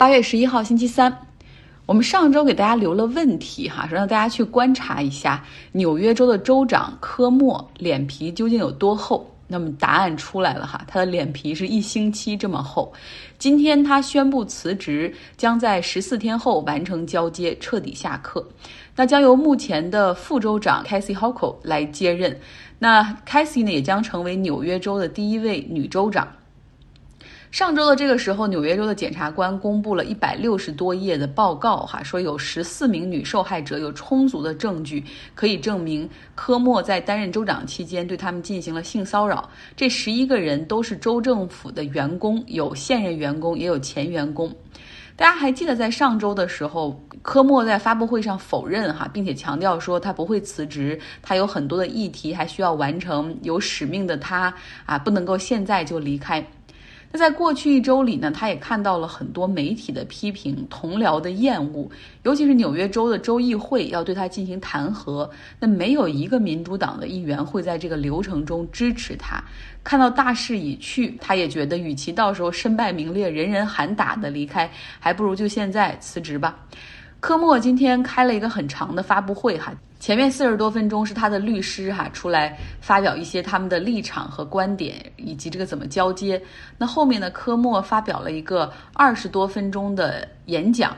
八月十一号星期三，我们上周给大家留了问题哈，说让大家去观察一下纽约州的州长科莫脸皮究竟有多厚。那么答案出来了哈，他的脸皮是一星期这么厚。今天他宣布辞职，将在十四天后完成交接，彻底下课。那将由目前的副州长 Casey Hochul 来接任。那 Casey 呢，也将成为纽约州的第一位女州长。上周的这个时候，纽约州的检察官公布了一百六十多页的报告，哈，说有十四名女受害者有充足的证据可以证明科莫在担任州长期间对他们进行了性骚扰。这十一个人都是州政府的员工，有现任员工，也有前员工。大家还记得在上周的时候，科莫在发布会上否认哈，并且强调说他不会辞职，他有很多的议题还需要完成，有使命的他啊，不能够现在就离开。那在过去一周里呢，他也看到了很多媒体的批评、同僚的厌恶，尤其是纽约州的州议会要对他进行弹劾，那没有一个民主党的议员会在这个流程中支持他。看到大势已去，他也觉得，与其到时候身败名裂、人人喊打的离开，还不如就现在辞职吧。科莫今天开了一个很长的发布会，哈。前面四十多分钟是他的律师哈出来发表一些他们的立场和观点，以及这个怎么交接。那后面呢，科莫发表了一个二十多分钟的演讲。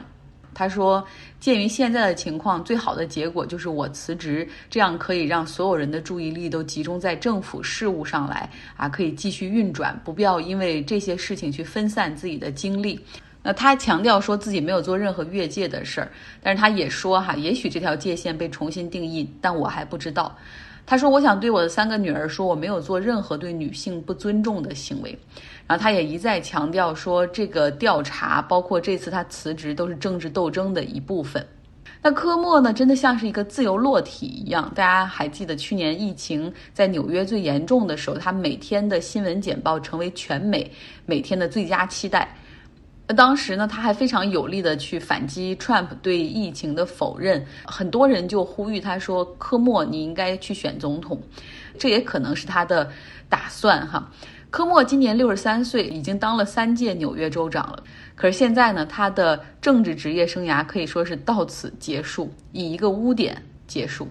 他说，鉴于现在的情况，最好的结果就是我辞职，这样可以让所有人的注意力都集中在政府事务上来啊，可以继续运转，不必要因为这些事情去分散自己的精力。那他强调说自己没有做任何越界的事儿，但是他也说哈，也许这条界限被重新定义，但我还不知道。他说，我想对我的三个女儿说，我没有做任何对女性不尊重的行为。然后他也一再强调说，这个调查包括这次他辞职都是政治斗争的一部分。那科莫呢，真的像是一个自由落体一样。大家还记得去年疫情在纽约最严重的时候，他每天的新闻简报成为全美每天的最佳期待。那当时呢，他还非常有力的去反击 Trump 对疫情的否认，很多人就呼吁他说：“科莫，你应该去选总统。”这也可能是他的打算哈。科莫今年六十三岁，已经当了三届纽约州长了。可是现在呢，他的政治职业生涯可以说是到此结束，以一个污点结束。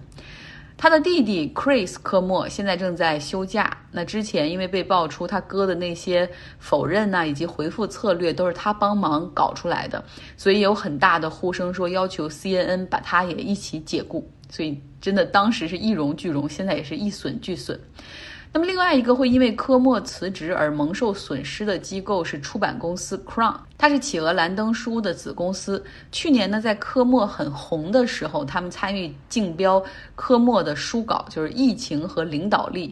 他的弟弟 Chris 科莫现在正在休假。那之前因为被爆出他哥的那些否认呐，以及回复策略都是他帮忙搞出来的，所以有很大的呼声说要求 CNN 把他也一起解雇。所以真的当时是一荣俱荣，现在也是一损俱损。那么另外一个会因为科莫辞职而蒙受损失的机构是出版公司 Crown，它是企鹅兰登书的子公司。去年呢，在科莫很红的时候，他们参与竞标科莫的书稿，就是《疫情和领导力》，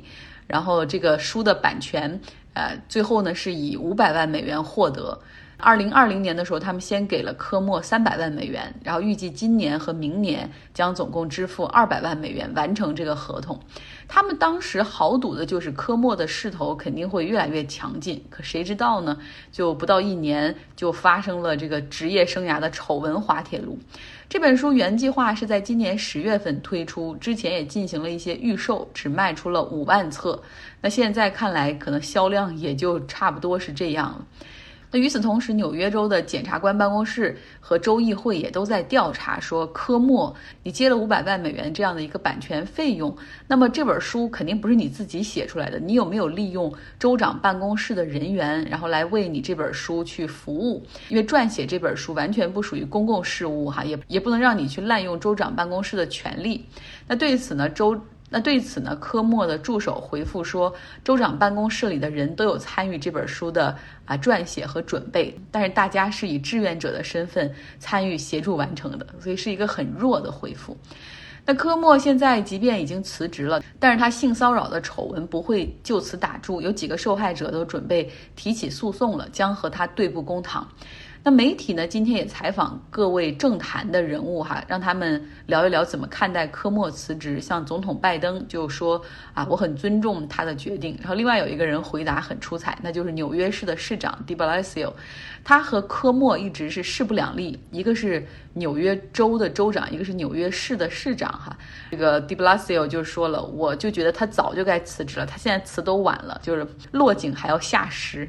然后这个书的版权，呃，最后呢是以五百万美元获得。二零二零年的时候，他们先给了科莫三百万美元，然后预计今年和明年将总共支付二百万美元完成这个合同。他们当时豪赌的就是科莫的势头肯定会越来越强劲，可谁知道呢？就不到一年就发生了这个职业生涯的丑闻滑铁卢。这本书原计划是在今年十月份推出，之前也进行了一些预售，只卖出了五万册。那现在看来，可能销量也就差不多是这样了。那与此同时，纽约州的检察官办公室和州议会也都在调查，说科莫，你接了五百万美元这样的一个版权费用，那么这本书肯定不是你自己写出来的，你有没有利用州长办公室的人员，然后来为你这本书去服务？因为撰写这本书完全不属于公共事务，哈，也也不能让你去滥用州长办公室的权利。那对此呢，州。那对此呢，科莫的助手回复说，州长办公室里的人都有参与这本书的啊撰写和准备，但是大家是以志愿者的身份参与协助完成的，所以是一个很弱的回复。那科莫现在即便已经辞职了，但是他性骚扰的丑闻不会就此打住，有几个受害者都准备提起诉讼了，将和他对簿公堂。那媒体呢？今天也采访各位政坛的人物哈，让他们聊一聊怎么看待科莫辞职。像总统拜登就说啊，我很尊重他的决定。然后另外有一个人回答很出彩，那就是纽约市的市长 De Blasio，他和科莫一直是势不两立，一个是纽约州的州长，一个是纽约市的市长哈。这个 De Blasio 就说了，我就觉得他早就该辞职了，他现在辞都晚了，就是落井还要下石。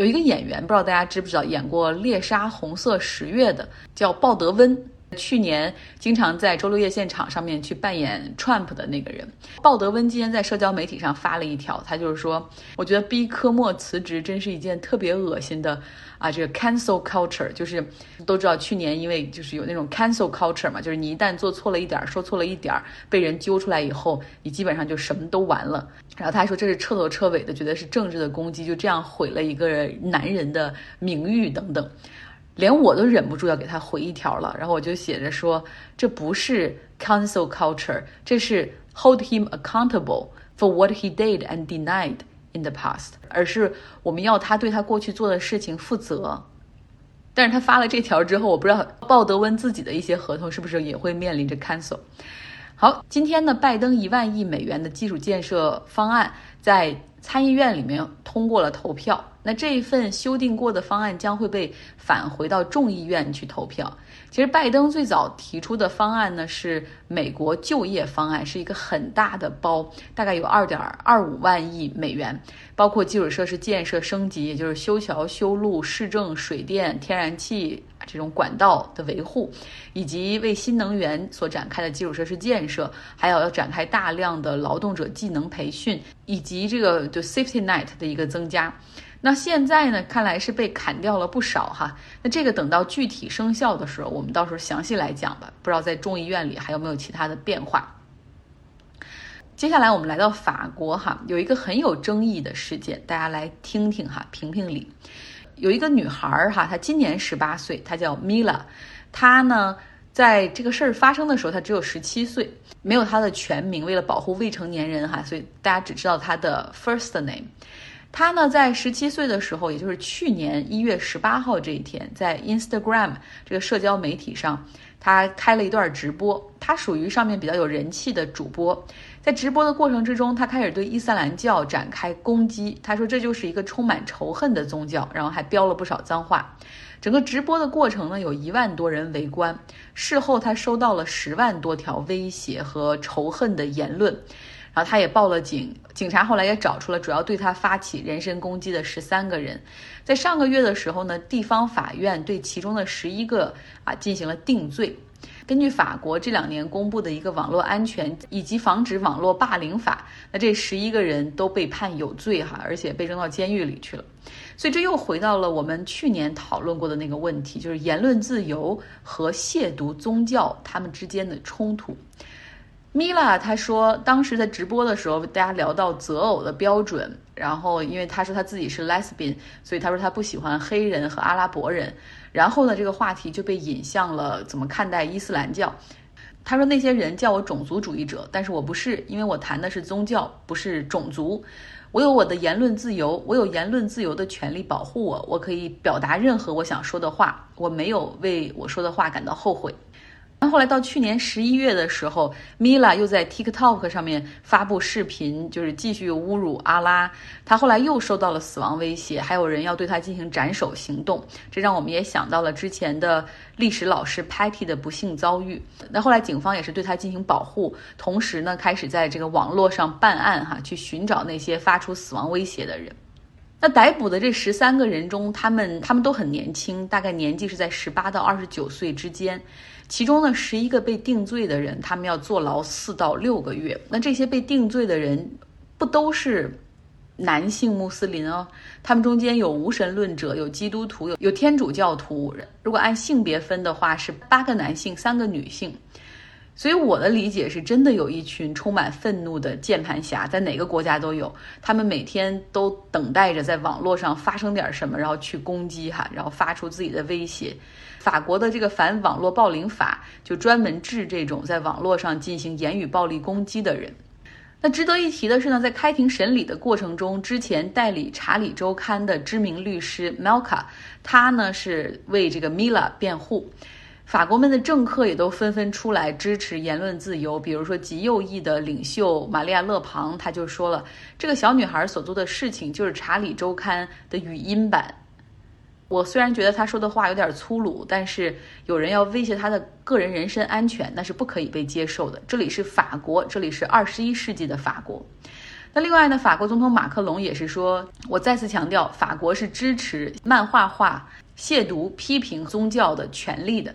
有一个演员，不知道大家知不知道，演过《猎杀红色十月》的，叫鲍德温。去年经常在周六夜现场上面去扮演 Trump 的那个人，鲍德温今天在社交媒体上发了一条，他就是说，我觉得逼科莫辞职真是一件特别恶心的啊，这个 cancel culture，就是都知道去年因为就是有那种 cancel culture 嘛，就是你一旦做错了一点，说错了一点，被人揪出来以后，你基本上就什么都完了。然后他还说这是彻头彻尾的觉得是政治的攻击，就这样毁了一个男人的名誉等等。连我都忍不住要给他回一条了，然后我就写着说，这不是 cancel culture，这是 hold him accountable for what he did and denied in the past，而是我们要他对他过去做的事情负责。但是他发了这条之后，我不知道鲍德温自己的一些合同是不是也会面临着 cancel。好，今天呢，拜登一万亿美元的基础建设方案在参议院里面通过了投票。那这一份修订过的方案将会被返回到众议院去投票。其实拜登最早提出的方案呢是美国就业方案，是一个很大的包，大概有二点二五万亿美元，包括基础设施建设升级，也就是修桥修路、市政水电、天然气这种管道的维护，以及为新能源所展开的基础设施建设，还有要展开大量的劳动者技能培训，以及这个就 safety net 的一个增加。那现在呢？看来是被砍掉了不少哈。那这个等到具体生效的时候，我们到时候详细来讲吧。不知道在众议院里还有没有其他的变化。接下来我们来到法国哈，有一个很有争议的事件，大家来听听哈，评评理。有一个女孩儿哈，她今年十八岁，她叫 Mila，她呢在这个事儿发生的时候，她只有十七岁，没有她的全名，为了保护未成年人哈，所以大家只知道她的 first name。他呢，在十七岁的时候，也就是去年一月十八号这一天，在 Instagram 这个社交媒体上，他开了一段直播。他属于上面比较有人气的主播，在直播的过程之中，他开始对伊斯兰教展开攻击。他说这就是一个充满仇恨的宗教，然后还飙了不少脏话。整个直播的过程呢，有一万多人围观。事后他收到了十万多条威胁和仇恨的言论。然后他也报了警，警察后来也找出了主要对他发起人身攻击的十三个人。在上个月的时候呢，地方法院对其中的十一个啊进行了定罪。根据法国这两年公布的一个网络安全以及防止网络霸凌法，那这十一个人都被判有罪哈，而且被扔到监狱里去了。所以这又回到了我们去年讨论过的那个问题，就是言论自由和亵渎宗教他们之间的冲突。米拉他说，当时在直播的时候，大家聊到择偶的标准，然后因为他说他自己是 lesbian，所以他说他不喜欢黑人和阿拉伯人。然后呢，这个话题就被引向了怎么看待伊斯兰教。他说那些人叫我种族主义者，但是我不是，因为我谈的是宗教，不是种族。我有我的言论自由，我有言论自由的权利保护我，我可以表达任何我想说的话，我没有为我说的话感到后悔。那后来到去年十一月的时候，Mila 又在 TikTok 上面发布视频，就是继续侮辱阿拉。他后来又受到了死亡威胁，还有人要对他进行斩首行动。这让我们也想到了之前的历史老师 Patty 的不幸遭遇。那后来警方也是对他进行保护，同时呢开始在这个网络上办案，哈，去寻找那些发出死亡威胁的人。那逮捕的这十三个人中，他们他们都很年轻，大概年纪是在十八到二十九岁之间。其中呢，十一个被定罪的人，他们要坐牢四到六个月。那这些被定罪的人，不都是男性穆斯林哦？他们中间有无神论者，有基督徒，有有天主教徒。如果按性别分的话，是八个男性，三个女性。所以我的理解是，真的有一群充满愤怒的键盘侠，在哪个国家都有。他们每天都等待着在网络上发生点什么，然后去攻击哈，然后发出自己的威胁。法国的这个反网络暴凌法就专门治这种在网络上进行言语暴力攻击的人。那值得一提的是呢，在开庭审理的过程中，之前代理《查理周刊》的知名律师 Melka，他呢是为这个 Mila 辩护。法国们的政客也都纷纷出来支持言论自由，比如说极右翼的领袖玛利亚·勒庞，他就说了，这个小女孩所做的事情就是《查理周刊》的语音版。我虽然觉得他说的话有点粗鲁，但是有人要威胁他的个人人身安全，那是不可以被接受的。这里是法国，这里是二十一世纪的法国。那另外呢，法国总统马克龙也是说，我再次强调，法国是支持漫画化亵渎、批评宗教的权利的。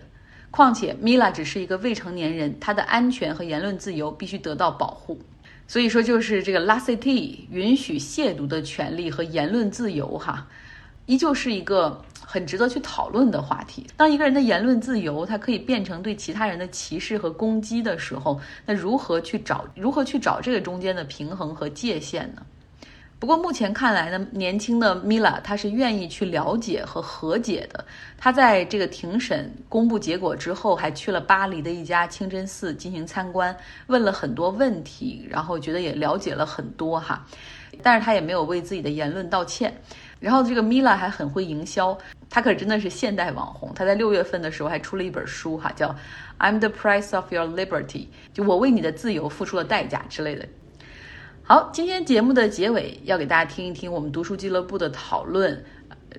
况且，米拉只是一个未成年人，她的安全和言论自由必须得到保护。所以说，就是这个 La Cité 允许亵渎的权利和言论自由，哈，依旧是一个很值得去讨论的话题。当一个人的言论自由，它可以变成对其他人的歧视和攻击的时候，那如何去找如何去找这个中间的平衡和界限呢？不过目前看来呢，年轻的米拉她是愿意去了解和和解的。她在这个庭审公布结果之后，还去了巴黎的一家清真寺进行参观，问了很多问题，然后觉得也了解了很多哈。但是他也没有为自己的言论道歉。然后这个米拉还很会营销，她可真的是现代网红。她在六月份的时候还出了一本书哈，叫《I'm the Price of Your Liberty》，就我为你的自由付出了代价之类的。好，今天节目的结尾要给大家听一听我们读书俱乐部的讨论，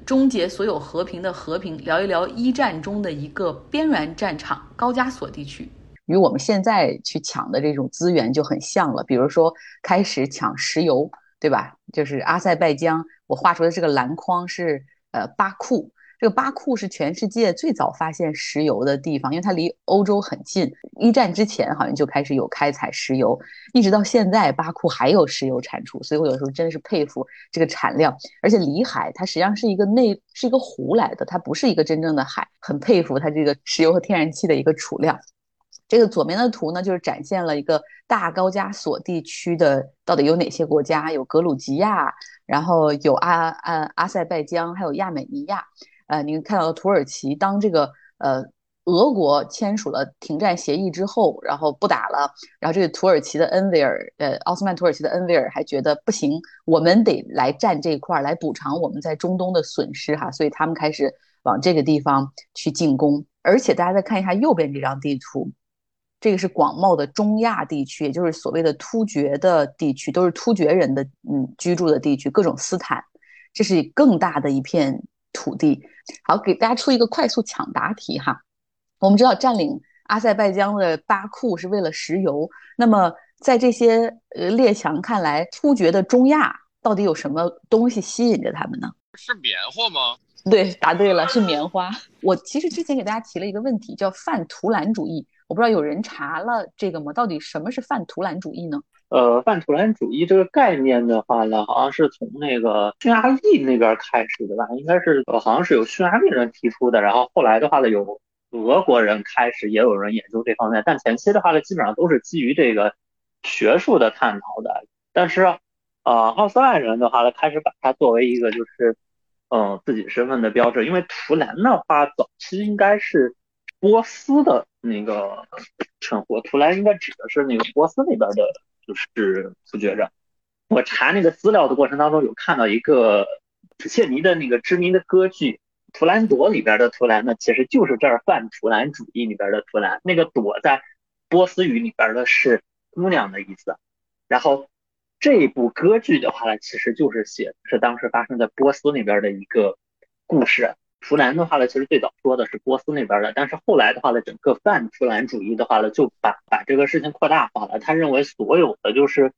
终结所有和平的和平，聊一聊一战中的一个边缘战场——高加索地区，与我们现在去抢的这种资源就很像了。比如说，开始抢石油，对吧？就是阿塞拜疆，我画出的这个蓝框是呃巴库。这个巴库是全世界最早发现石油的地方，因为它离欧洲很近。一战之前好像就开始有开采石油，一直到现在，巴库还有石油产出。所以我有时候真的是佩服这个产量，而且里海它实际上是一个内是一个湖来的，它不是一个真正的海，很佩服它这个石油和天然气的一个储量。这个左边的图呢，就是展现了一个大高加索地区的到底有哪些国家，有格鲁吉亚，然后有阿阿阿塞拜疆，还有亚美尼亚。呃，您看到土耳其，当这个呃俄国签署了停战协议之后，然后不打了，然后这个土耳其的恩维尔，呃，奥斯曼土耳其的恩维尔还觉得不行，我们得来占这块儿，来补偿我们在中东的损失哈，所以他们开始往这个地方去进攻。而且大家再看一下右边这张地图，这个是广袤的中亚地区，也就是所谓的突厥的地区，都是突厥人的嗯居住的地区，各种斯坦，这是更大的一片。土地好，给大家出一个快速抢答题哈。我们知道占领阿塞拜疆的巴库是为了石油，那么在这些呃列强看来，突厥的中亚到底有什么东西吸引着他们呢？是棉花吗？对，答对了，是棉花。我其实之前给大家提了一个问题，叫泛图兰主义，我不知道有人查了这个吗？到底什么是泛图兰主义呢？呃，泛图兰主义这个概念的话呢，好像是从那个匈牙利那边开始的吧？应该是，好像是有匈牙利人提出的，然后后来的话呢，有俄国人开始也有人研究这方面，但前期的话呢，基本上都是基于这个学术的探讨的。但是，呃，奥斯曼人的话呢，开始把它作为一个就是嗯自己身份的标志，因为图兰的话早期应该是波斯的那个称呼，图兰应该指的是那个波斯那边的。就是不觉着，我查那个资料的过程当中有看到一个普切尼的那个知名的歌剧《图兰朵》里边的图兰呢，其实就是这儿泛图兰主义里边的图兰。那个朵在波斯语里边的是姑娘的意思。然后这部歌剧的话呢，其实就是写是当时发生在波斯那边的一个故事。图兰的话呢，其实最早说的是波斯那边的，但是后来的话呢，整个泛图兰主义的话呢，就把把这个事情扩大化了。他认为所有的就是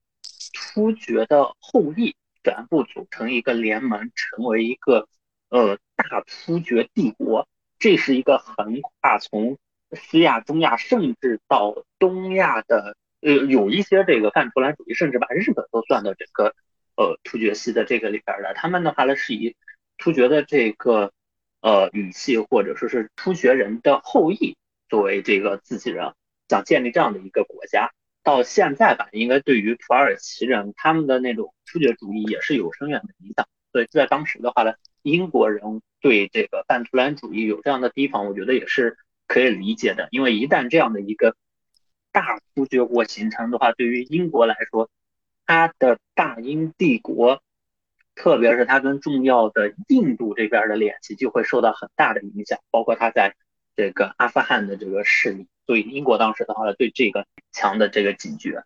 突厥的后裔全部组成一个联盟，成为一个呃大突厥帝国。这是一个横跨从西亚、中亚，甚至到东亚的呃，有一些这个泛图兰主义，甚至把日本都算到整个呃突厥系的这个里边的。他们的话呢，是以突厥的这个。呃，语系或者说是突厥人的后裔作为这个自己人，想建立这样的一个国家。到现在吧，应该对于土耳其人他们的那种突厥主义也是有深远的影响。所以在当时的话呢，英国人对这个半图兰主义有这样的提防，我觉得也是可以理解的。因为一旦这样的一个大突厥国形成的话，对于英国来说，它的大英帝国。特别是它跟重要的印度这边的联系就会受到很大的影响，包括它在这个阿富汗的这个势力。所以英国当时的话，对这个强的这个警觉，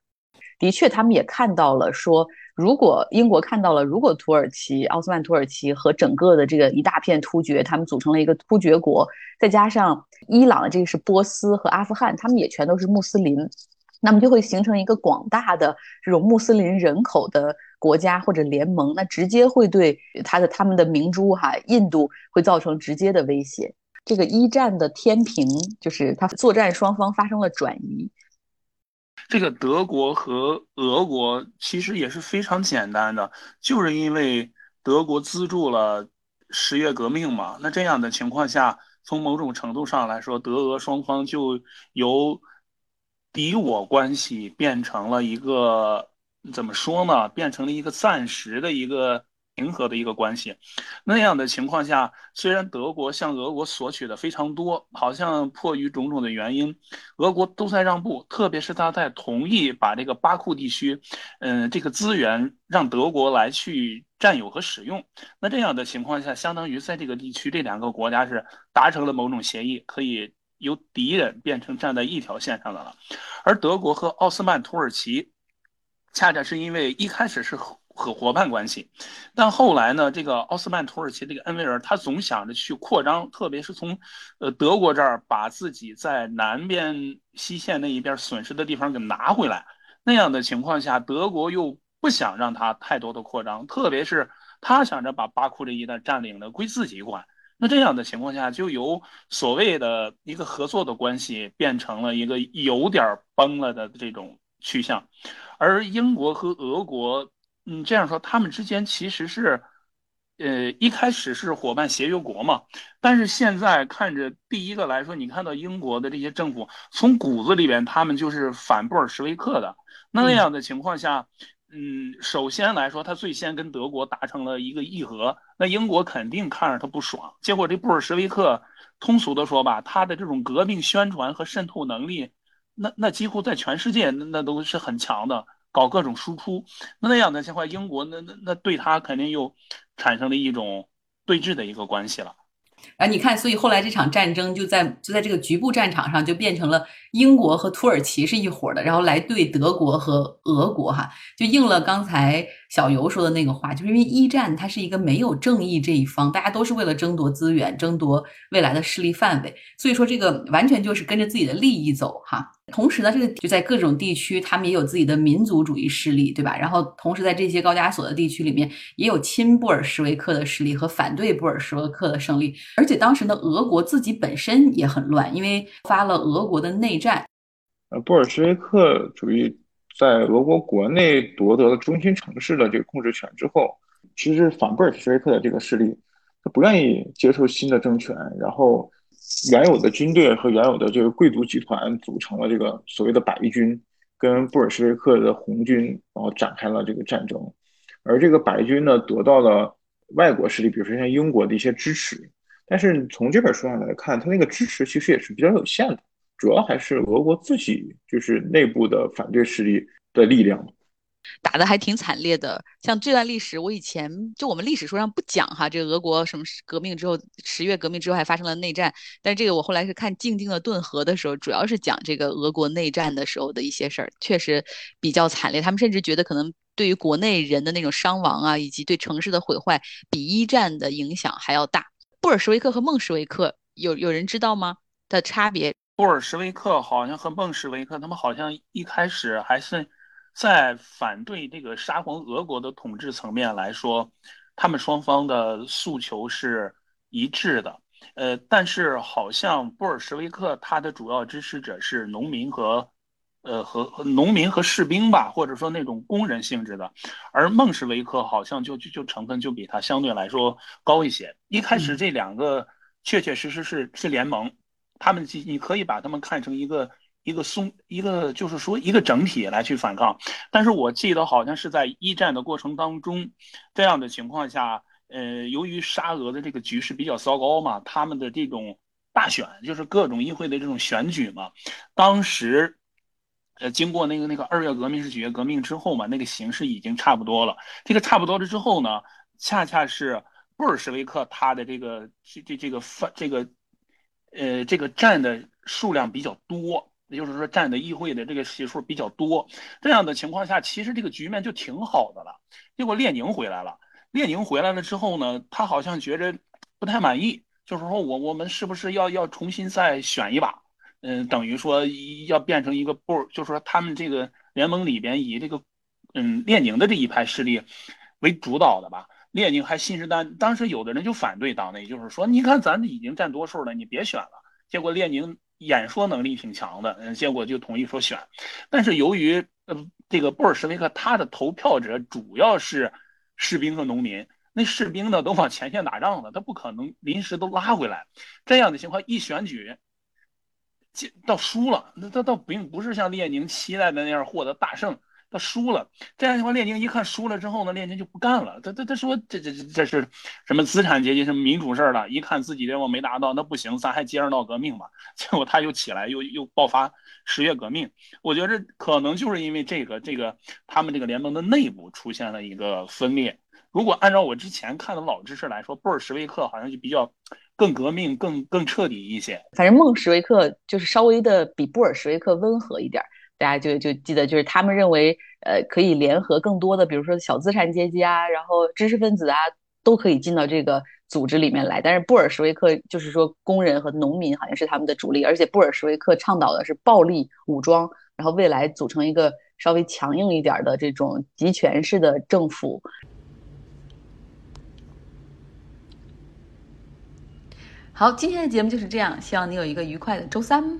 的确，他们也看到了说，如果英国看到了，如果土耳其、奥斯曼土耳其和整个的这个一大片突厥，他们组成了一个突厥国，再加上伊朗这个是波斯和阿富汗，他们也全都是穆斯林。那么就会形成一个广大的这种穆斯林人口的国家或者联盟，那直接会对他的他们的明珠哈印度会造成直接的威胁。这个一战的天平就是它作战双方发生了转移。这个德国和俄国其实也是非常简单的，就是因为德国资助了十月革命嘛。那这样的情况下，从某种程度上来说，德俄双方就由。敌我关系变成了一个怎么说呢？变成了一个暂时的一个平和的一个关系。那样的情况下，虽然德国向俄国索取的非常多，好像迫于种种的原因，俄国都在让步。特别是他在同意把这个巴库地区，嗯，这个资源让德国来去占有和使用。那这样的情况下，相当于在这个地区，这两个国家是达成了某种协议，可以。由敌人变成站在一条线上的了，而德国和奥斯曼土耳其，恰恰是因为一开始是和伙伴关系，但后来呢，这个奥斯曼土耳其这个恩维尔他总想着去扩张，特别是从呃德国这儿把自己在南边西线那一边损失的地方给拿回来。那样的情况下，德国又不想让他太多的扩张，特别是他想着把巴库这一带占领了归自己管。那这样的情况下，就由所谓的一个合作的关系变成了一个有点崩了的这种趋向，而英国和俄国，嗯，这样说，他们之间其实是，呃，一开始是伙伴协约国嘛，但是现在看着第一个来说，你看到英国的这些政府从骨子里边，他们就是反布尔什维克的，那那样的情况下。嗯，首先来说，他最先跟德国达成了一个议和，那英国肯定看着他不爽。结果这布尔什维克，通俗的说吧，他的这种革命宣传和渗透能力，那那几乎在全世界那那都是很强的，搞各种输出。那那样的情况，英国那那那对他肯定又产生了一种对峙的一个关系了。啊你看，所以后来这场战争就在就在这个局部战场上就变成了英国和土耳其是一伙的，然后来对德国和俄国哈，就应了刚才小游说的那个话，就是因为一战它是一个没有正义这一方，大家都是为了争夺资源、争夺未来的势力范围，所以说这个完全就是跟着自己的利益走哈。同时呢，这个就在各种地区，他们也有自己的民族主义势力，对吧？然后同时在这些高加索的地区里面，也有亲布尔什维克的势力和反对布尔什维克的胜利。而且当时呢，俄国自己本身也很乱，因为发了俄国的内战。呃，布尔什维克主义在俄国国内夺得了中心城市的这个控制权之后，其实反布尔什维克的这个势力，他不愿意接受新的政权，然后。原有的军队和原有的这个贵族集团组成了这个所谓的白军，跟布尔什维克的红军，然后展开了这个战争。而这个白军呢，得到了外国势力，比如说像英国的一些支持。但是从这本书上来看，他那个支持其实也是比较有限的，主要还是俄国自己就是内部的反对势力的力量。打的还挺惨烈的，像这段历史，我以前就我们历史书上不讲哈，这个俄国什么革命之后，十月革命之后还发生了内战，但是这个我后来是看《静静的顿河》的时候，主要是讲这个俄国内战的时候的一些事儿，确实比较惨烈。他们甚至觉得可能对于国内人的那种伤亡啊，以及对城市的毁坏，比一战的影响还要大。布尔什维克和孟什维克有有人知道吗？的差别？布尔什维克好像和孟什维克，他们好像一开始还是。在反对这个沙皇俄国的统治层面来说，他们双方的诉求是一致的。呃，但是好像布尔什维克他的主要支持者是农民和，呃和和农民和士兵吧，或者说那种工人性质的，而孟什维克好像就就就成分就比他相对来说高一些。一开始这两个确确实实是是联盟，他们你可以把他们看成一个。一个松一个就是说一个整体来去反抗，但是我记得好像是在一战的过程当中，这样的情况下，呃，由于沙俄的这个局势比较糟糕嘛，他们的这种大选就是各种议会的这种选举嘛，当时，呃，经过那个那个二月革命是几月革命之后嘛，那个形势已经差不多了。这个差不多了之后呢，恰恰是布尔什维克他的这个这这这个范这个，呃，这个占的数量比较多。也就是说，占的议会的这个席数比较多，这样的情况下，其实这个局面就挺好的了。结果列宁回来了，列宁回来了之后呢，他好像觉着不太满意，就是说我我们是不是要要重新再选一把？嗯，等于说要变成一个部，就是说他们这个联盟里边以这个嗯列宁的这一派势力为主导的吧。列宁还信誓旦，当时有的人就反对党内，就是说，你看咱已经占多数了，你别选了。结果列宁演说能力挺强的，嗯，结果就同意说选。但是由于呃这个布尔什维克他的投票者主要是士兵和农民，那士兵呢都往前线打仗了，他不可能临时都拉回来。这样的情况一选举，到输了，那他倒并不是像列宁期待的那样获得大胜。他输了，这样的话，列宁一看输了之后呢，列宁就不干了。他他他说这这这这是什么资产阶级什么民主事儿了？一看自己任务没达到，那不行，咱还接着闹革命吧。结果他又起来，又又爆发十月革命。我觉得可能就是因为这个这个他们这个联盟的内部出现了一个分裂。如果按照我之前看的老知识来说，布尔什维克好像就比较更革命、更更彻底一些。反正孟什维克就是稍微的比布尔什维克温和一点。大家就就记得，就是他们认为，呃，可以联合更多的，比如说小资产阶级啊，然后知识分子啊，都可以进到这个组织里面来。但是布尔什维克就是说，工人和农民好像是他们的主力，而且布尔什维克倡导的是暴力武装，然后未来组成一个稍微强硬一点的这种集权式的政府。好，今天的节目就是这样，希望你有一个愉快的周三。